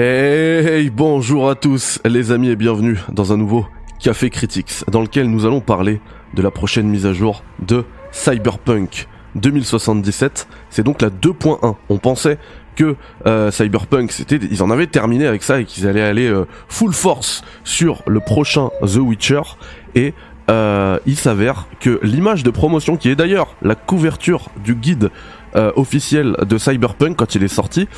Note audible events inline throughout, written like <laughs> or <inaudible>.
Hey, bonjour à tous les amis et bienvenue dans un nouveau Café Critics dans lequel nous allons parler de la prochaine mise à jour de Cyberpunk 2077. C'est donc la 2.1. On pensait que euh, Cyberpunk, c'était, ils en avaient terminé avec ça et qu'ils allaient aller euh, full force sur le prochain The Witcher. Et euh, il s'avère que l'image de promotion, qui est d'ailleurs la couverture du guide euh, officiel de Cyberpunk quand il est sorti,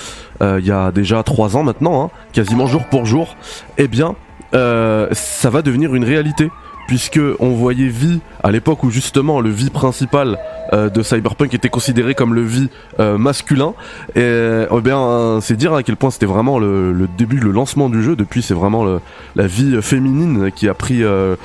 euh, il y a déjà trois ans maintenant, hein, quasiment jour pour jour, eh bien, euh, ça va devenir une réalité puisque on voyait vie à l'époque où justement le vie principal euh, de Cyberpunk était considéré comme le vie euh, masculin. Et eh bien c'est dire à quel point c'était vraiment le, début le lancement du jeu. Depuis c'est vraiment la vie féminine qui a pris euh,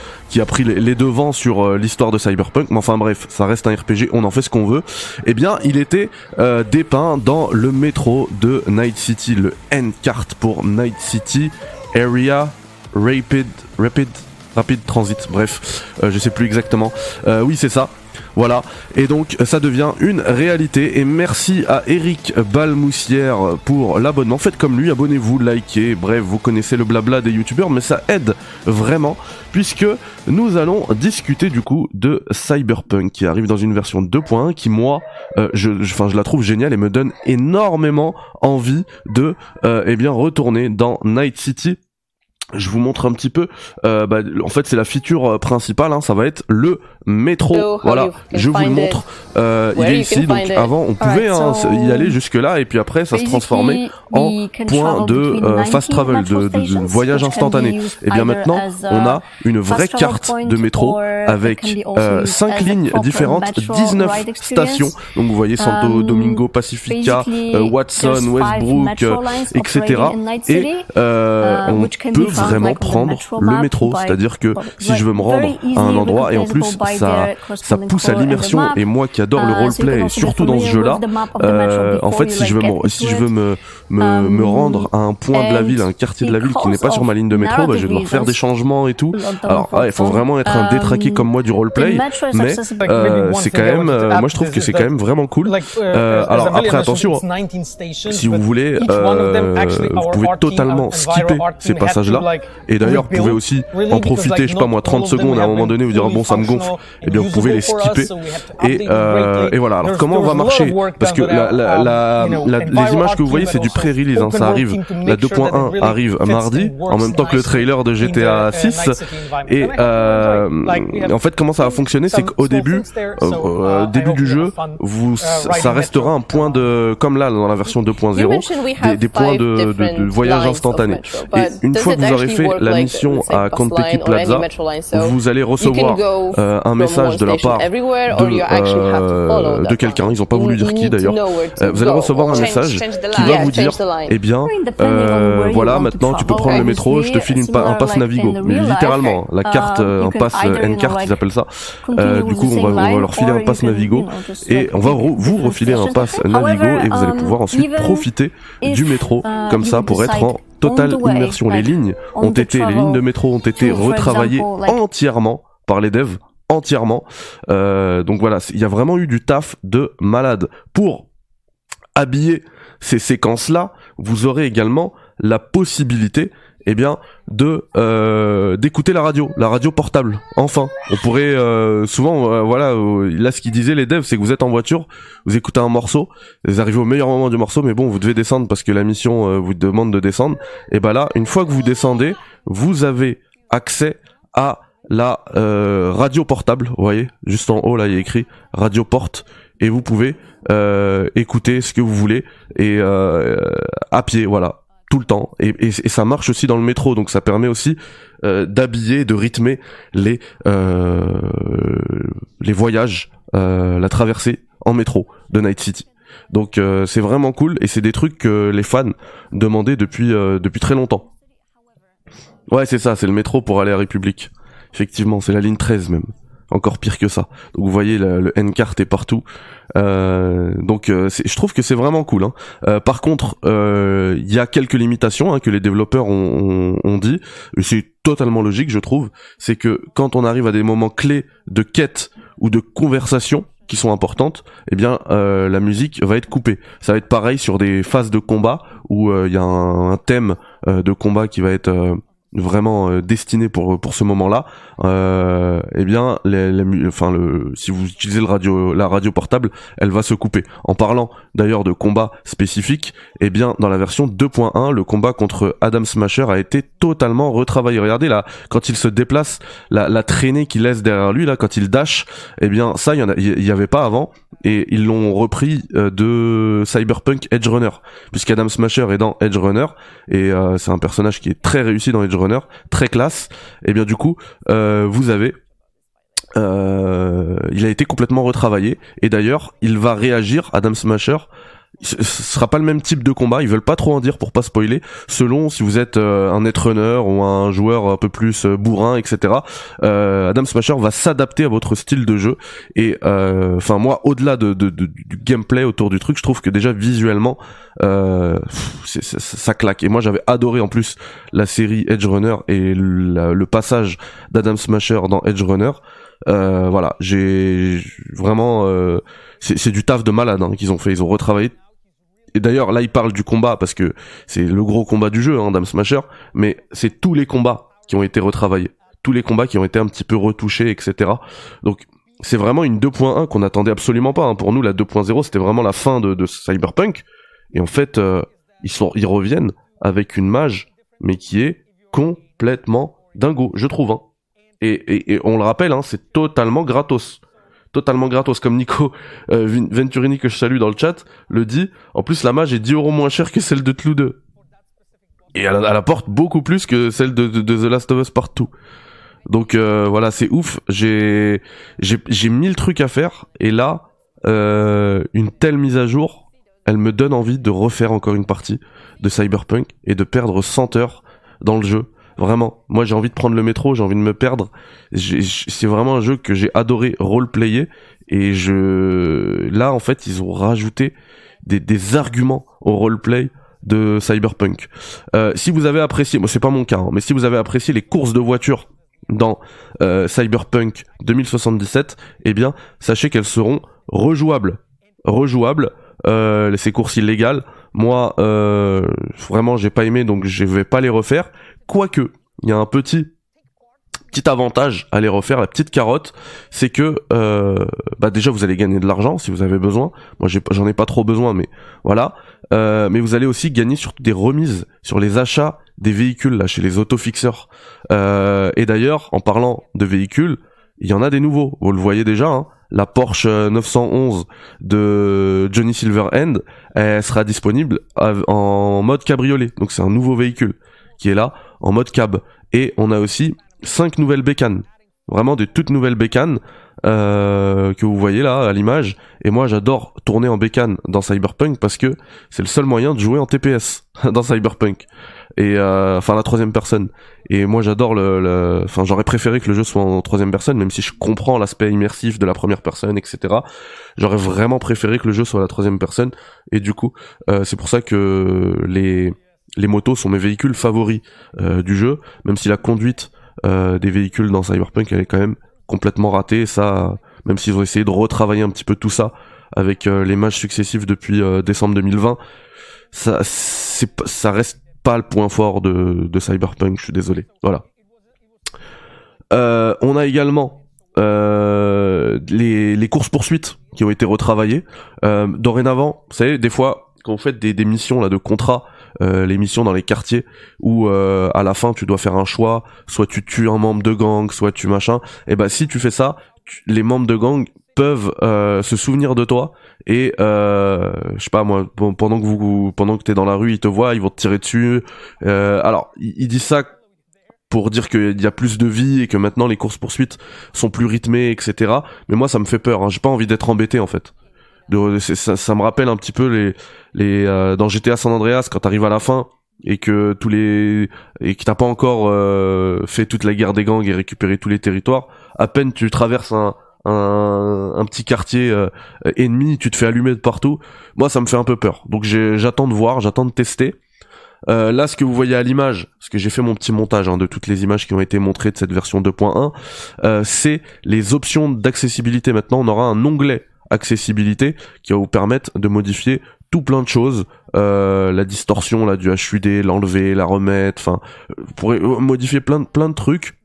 les, devants sur euh, l'histoire de Cyberpunk. Mais enfin bref ça reste un RPG on en fait ce qu'on veut. Et eh bien il était euh, dépeint dans le métro de Night City le N-cart pour Night City Area Rapid Rapid Rapid Transit, bref, euh, je sais plus exactement. Euh, oui, c'est ça. Voilà, et donc ça devient une réalité. Et merci à Eric Balmoussière pour l'abonnement. Faites comme lui, abonnez-vous, likez. Bref, vous connaissez le blabla des youtubeurs, mais ça aide vraiment puisque nous allons discuter du coup de Cyberpunk qui arrive dans une version 2.1 qui moi, euh, je, enfin, je la trouve géniale et me donne énormément envie de, euh, eh bien, retourner dans Night City je vous montre un petit peu. Euh, bah, en fait, c'est la feature euh, principale. Hein, ça va être le métro. So, voilà, je vous le montre. Euh, il est ici. Donc avant, on pouvait hein, so y aller jusque là, et puis après, ça se transformait en point de euh, fast travel, de, de, de, voyage instantané. Et bien maintenant, on a une vraie carte de métro avec euh, cinq lignes différentes, 19 stations. Donc vous voyez Santo Um, Domingo, Pacifica, Watson, Westbrook, etc. Et euh, on peut vraiment prendre le métro. C'est-à-dire que si je veux me rendre à un endroit, et en plus ça, ça pousse à l'immersion, et moi qui adore le roleplay, et surtout dans ce jeu-là, euh, en fait si je veux, me, si je veux me, me, me rendre à un point de la ville, un quartier de la ville qui n'est pas sur ma ligne de métro, bah, je vais devoir faire des changements et tout. Alors ouais, il faut vraiment être un détraqué comme moi du roleplay, mais euh, c'est quand même, euh, moi je trouve que c'est quand même vraiment cool. Euh, alors après attention, si vous voulez, euh, vous pouvez totalement skipper ces passages-là. Et d'ailleurs, vous pouvez aussi en profiter, je sais pas moi, 30 secondes à un moment donné, vous dire bon, ça me gonfle. Et bien, vous pouvez les skipper. Et, euh, et voilà. Alors, comment on va marcher? Parce que la, la, la, la, les images que vous voyez, c'est du pré-release. Hein, ça arrive. La 2.1 arrive mardi, en même temps que le trailer de GTA 6. Et euh, en fait, comment ça va fonctionner, c'est qu'au début, euh, début du jeu, vous, ça restera un point de, comme là dans la version 2.0, des, des points de, de, de voyage instantané. Et une fois que vous aurez fait la mission à Konpeki Plaza, vous allez recevoir euh, un message de la part de, euh, de quelqu'un, ils ont pas voulu dire qui d'ailleurs, euh, vous allez recevoir un message qui va vous dire, eh bien, euh, voilà, maintenant tu peux prendre le métro, je te file une pa un pass Navigo, mais littéralement, la carte, un pass N-carte, ils appellent ça. du coup, on va, on va leur filer un pass Navigo et on va vous refiler un pass Navigo et vous allez pouvoir ensuite profiter du métro comme ça pour être en totale immersion. Les lignes ont été, les lignes de métro ont été retravaillées entièrement par les devs, entièrement. Euh, donc voilà, il y a vraiment eu du taf de malade. Pour habiller ces séquences-là, vous aurez également la possibilité eh bien de euh, d'écouter la radio, la radio portable. Enfin, on pourrait euh, souvent euh, voilà euh, là ce qu'ils disaient les devs c'est que vous êtes en voiture, vous écoutez un morceau, vous arrivez au meilleur moment du morceau mais bon, vous devez descendre parce que la mission vous demande de descendre et ben là, une fois que vous descendez, vous avez accès à la radio portable, vous voyez, juste en haut là, il y a écrit radio porte et vous pouvez écouter ce que vous voulez et à pied, voilà le temps. Et, ça marche aussi dans le métro donc ça permet aussi euh, d'habiller de rythmer les euh, les voyages euh, la traversée en métro de Night City. Donc c'est vraiment cool et c'est des trucs que les fans demandaient depuis depuis très longtemps. Ouais c'est ça c'est le métro pour aller à République. Effectivement c'est la ligne 13 même encore pire que ça. Donc vous voyez le, N-cart est partout. Euh, donc euh, je trouve que c'est vraiment cool. Hein. Euh, par contre, il y a quelques limitations hein, que les développeurs ont, ont, ont dit. C'est totalement logique, je trouve. C'est que quand on arrive à des moments clés de quête ou de conversation qui sont importantes, eh bien la musique va être coupée. Ça va être pareil sur des phases de combat où il y a un, thème de combat qui va être vraiment euh, destiné pour pour ce moment-là, euh, eh bien, les, enfin si vous utilisez la radio portable, elle va se couper. En parlant d'ailleurs de combat spécifique, eh bien, dans la version 2.1, le combat contre Adam Smasher a été totalement retravaillé. Regardez là, quand il se déplace, la, traînée qu'il laisse derrière lui là, quand il dash, eh bien, ça, il y y avait pas avant et ils l'ont repris euh, de Cyberpunk Edge Runner puisqu'Adam Smasher est dans Edge Runner et euh, c'est un personnage qui est très réussi dans Edge Runner, très classe. Et bien du coup, euh, vous avez il a été complètement retravaillé et d'ailleurs il va réagir Adam Smasher ce sera pas le même type de combat, ils veulent pas trop en dire pour pas spoiler, selon si vous êtes euh, un netrunner ou un joueur un peu plus euh, bourrin, etc. Euh, Adam Smasher va s'adapter à votre style de jeu et enfin moi au-delà de, du gameplay autour du truc, je trouve que déjà visuellement ça, claque et moi j'avais adoré en plus la série Edge Runner et le passage d'Adam Smasher dans Edge Runner. voilà, j'ai vraiment c'est du taf de malade hein, qu'ils ont fait. Ils ont retravaillé et d'ailleurs là il parle du combat parce que c'est le gros combat du jeu, hein, Dame Smasher, mais c'est tous les combats qui ont été retravaillés, tous les combats qui ont été un petit peu retouchés, etc. Donc c'est vraiment une 2.1 qu'on n'attendait absolument pas. Hein. Pour nous la 2.0 c'était vraiment la fin de, Cyberpunk et en fait euh, ils ils reviennent avec une mage mais qui est complètement dingo, je trouve. Hein. Et, et, on le rappelle, hein, c'est totalement gratos totalement gratos comme Nico euh, Venturini que je salue dans le chat le dit. En plus la mage est 10 euros moins chère que celle de Tlou 2. Et elle, apporte beaucoup plus que celle de, The Last of Us Partout. Donc euh, voilà, c'est ouf. J'ai j'ai mille trucs à faire et là euh, une telle mise à jour, elle me donne envie de refaire encore une partie de Cyberpunk et de perdre 100 heures dans le jeu Vraiment, moi j'ai envie de prendre le métro, j'ai envie de me perdre. C'est vraiment un jeu que j'ai adoré roleplayer et je là en fait ils ont rajouté des, des arguments au roleplay de Cyberpunk. Euh, si vous avez apprécié, moi c'est pas mon cas, hein, mais si vous avez apprécié les courses de voitures dans euh, Cyberpunk 2077, eh bien sachez qu'elles seront rejouables, rejouables. Euh, ces courses illégales, moi euh, vraiment j'ai pas aimé donc je vais pas les refaire Quoique, il y a un petit petit avantage à les refaire, la petite carotte, c'est que euh, bah déjà vous allez gagner de l'argent si vous avez besoin. Moi j'en ai, pas trop besoin, mais voilà. Euh, mais vous allez aussi gagner surtout des remises sur les achats des véhicules là chez les autofixeurs. Euh, et d'ailleurs, en parlant de véhicules, il y en a des nouveaux. Vous le voyez déjà. Hein. la Porsche 911 de Johnny Silverhand, elle sera disponible en mode cabriolet. Donc c'est un nouveau véhicule qui est là en mode cab. Et on a aussi cinq nouvelles bécanes. Vraiment des toutes nouvelles bécanes euh, que vous voyez là à l'image. Et moi j'adore tourner en bécane dans Cyberpunk parce que c'est le seul moyen de jouer en TPS <laughs> dans Cyberpunk. Et euh, enfin la troisième personne. Et moi j'adore le, enfin j'aurais préféré que le jeu soit en troisième personne, même si je comprends l'aspect immersif de la première personne, etc. J'aurais vraiment préféré que le jeu soit à la troisième personne. Et du coup, euh, c'est pour ça que les les motos sont mes véhicules favoris euh, du jeu, même si la conduite euh, des véhicules dans Cyberpunk elle est quand même complètement ratée. Ça, même s'ils ont essayé de retravailler un petit peu tout ça avec euh, les matchs successifs depuis décembre 2020, ça, ça reste pas le point fort de, de Cyberpunk. Je suis désolé. Voilà. on a également les, les courses poursuites qui ont été retravaillées. dorénavant, vous savez, des fois quand vous faites des, des missions là de contrat euh, les missions dans les quartiers où euh, à la fin tu dois faire un choix, soit tu tues un membre de gang, soit tu machin. Et ben si tu fais ça, les membres de gang peuvent euh, se souvenir de toi. Et je sais pas moi pendant que vous pendant que t'es dans la rue ils te voient ils vont te tirer dessus. Alors ils, disent ça pour dire qu'il y a plus de vie et que maintenant les courses poursuites sont plus rythmées etc mais moi ça me fait peur hein. j'ai pas envie d'être embêté en fait de, ça, ça, me rappelle un petit peu les les euh, dans GTA San Andreas quand t'arrives à la fin et que tous les et que t'as pas encore euh, fait toute la guerre des gangs et récupéré tous les territoires à peine tu traverses un un, un petit quartier euh, ennemi tu te fais allumer de partout. Moi ça me fait un peu peur. Donc j'attends de voir j'attends de tester. Euh, là, ce que vous voyez à l'image, parce que j'ai fait mon petit montage hein, de toutes les images qui ont été montrées de cette version 2.1, euh, c'est les options d'accessibilité. Maintenant, on aura un onglet accessibilité qui va vous permettre de modifier tout plein de choses. Euh, la distorsion là du HUD, l'enlever, la remettre, enfin, vous pourrez modifier plein plein de trucs.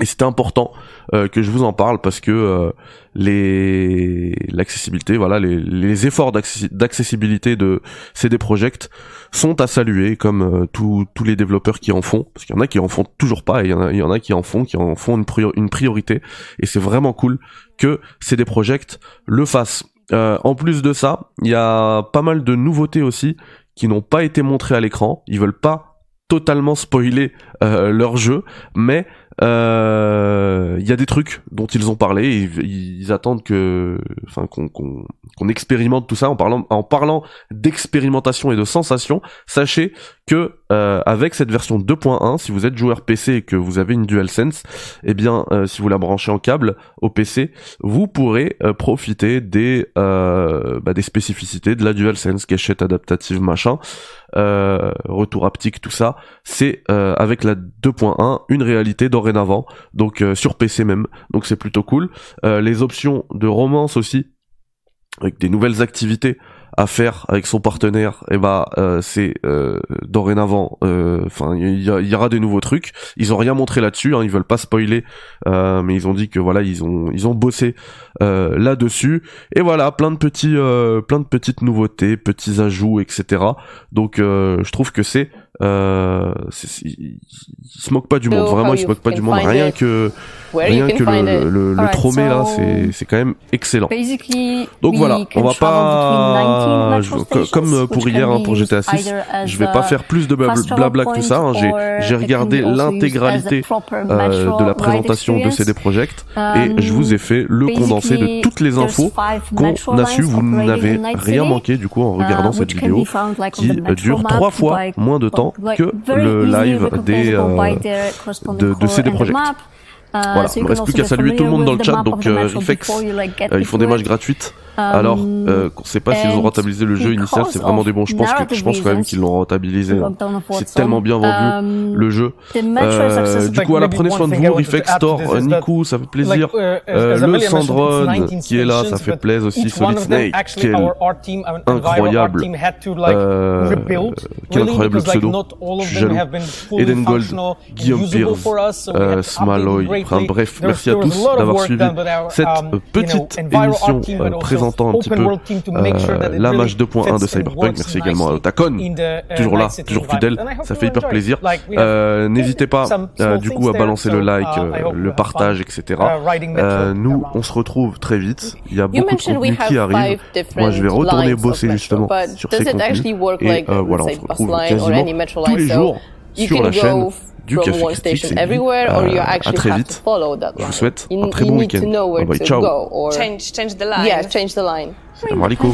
Et c'était important euh, que je vous en parle parce que euh, les l'accessibilité, voilà, les, les efforts d'accessibilité de CD Projekt sont à saluer, comme euh, tous les développeurs qui en font, parce qu'il y en a qui en font toujours pas, et il y en a, il y en a qui en font, qui en font une, une priorité, et c'est vraiment cool que CD Projekt le fassent. en plus de ça, il y a pas mal de nouveautés aussi qui n'ont pas été montrées à l'écran. Ils veulent pas totalement spoiler leur jeu, mais euh, il y a des trucs dont ils ont parlé, ils, attendent que, enfin, qu'on expérimente tout ça en parlant d'expérimentation et de sensation. Sachez que euh, avec cette version 2.1, si vous êtes joueur PC et que vous avez une DualSense, eh bien, euh, si vous la branchez en câble au PC, vous pourrez profiter des bah, des spécificités de la DualSense, cachette adaptative, machin. Euh, retour haptique, tout ça, c'est euh, avec la 2.1 une réalité dorénavant, donc euh, sur PC même, donc c'est plutôt cool. les options de romance aussi, avec des nouvelles activités à faire avec son partenaire, et bah euh, c'est euh, dorénavant. Euh, enfin, il y, aura des nouveaux trucs. Ils ont rien montré là-dessus. Hein, ils veulent pas spoiler, mais ils ont dit que voilà, ils ont ils ont bossé là-dessus. Et voilà, plein de petits plein de petites nouveautés, petits ajouts, etc. Donc je trouve que c'est euh, il, se moque pas du monde, vraiment il se moque pas du monde, rien que rien que le, le, le tromé là, c'est c'est quand même excellent. Donc voilà, on va pas comme pour hier hein, pour GTA 6, je vais pas faire plus de blabla que tout ça. Hein. J'ai j'ai regardé l'intégralité euh, de la présentation de CD Projekt et je vous ai fait le condensé de toutes les infos qu'on a su. Vous n'avez rien manqué du coup en regardant uh, cette vidéo qui dure trois fois moins de temps que le live des, euh, de, de CD Projekt. Voilà, il me reste plus qu'à saluer tout le monde dans le chat, donc euh, Reflex, euh, ils font des matchs gratuites. Alors, um, euh, on sait pas s'ils ont rentabilisé le jeu initial, c'est vraiment des bons. Je pense que, je pense quand même qu'ils l'ont rentabilisé. C'est tellement bien vendu um, le jeu. Euh, du coup, voilà, prenez soin de vous, Reflex, Thor, Niku, ça fait plaisir. Uh, euh, le Sandron qui est là, ça fait plaisir aussi. Solid Snake, quel incroyable, euh, quel incroyable pseudo. Je suis jaloux. Eden Gold, Guillaume Pierce, euh, Smaloy, Enfin, bref, merci à tous d'avoir suivi cette um, petite émission euh, présentant un petit peu euh, la match 2.1 de Cyberpunk. Merci également à Otacon, uh, toujours là, toujours fidèle, ça fait hyper plaisir. Euh, n'hésitez pas du coup à balancer le like, uh, le partage, etc. Uh, nous, on se retrouve très vite. Il y a beaucoup de contenu qui arrive. Moi, je vais retourner bosser justement sur ces contenus. Et voilà, on se retrouve quasiment tous les jours sur la chaîne du Café Critique. Euh, à très vite. Je vous souhaite un très bon week-end. Bye bye, ciao. Change, change the line. Yeah, change the line. Salam alaikum.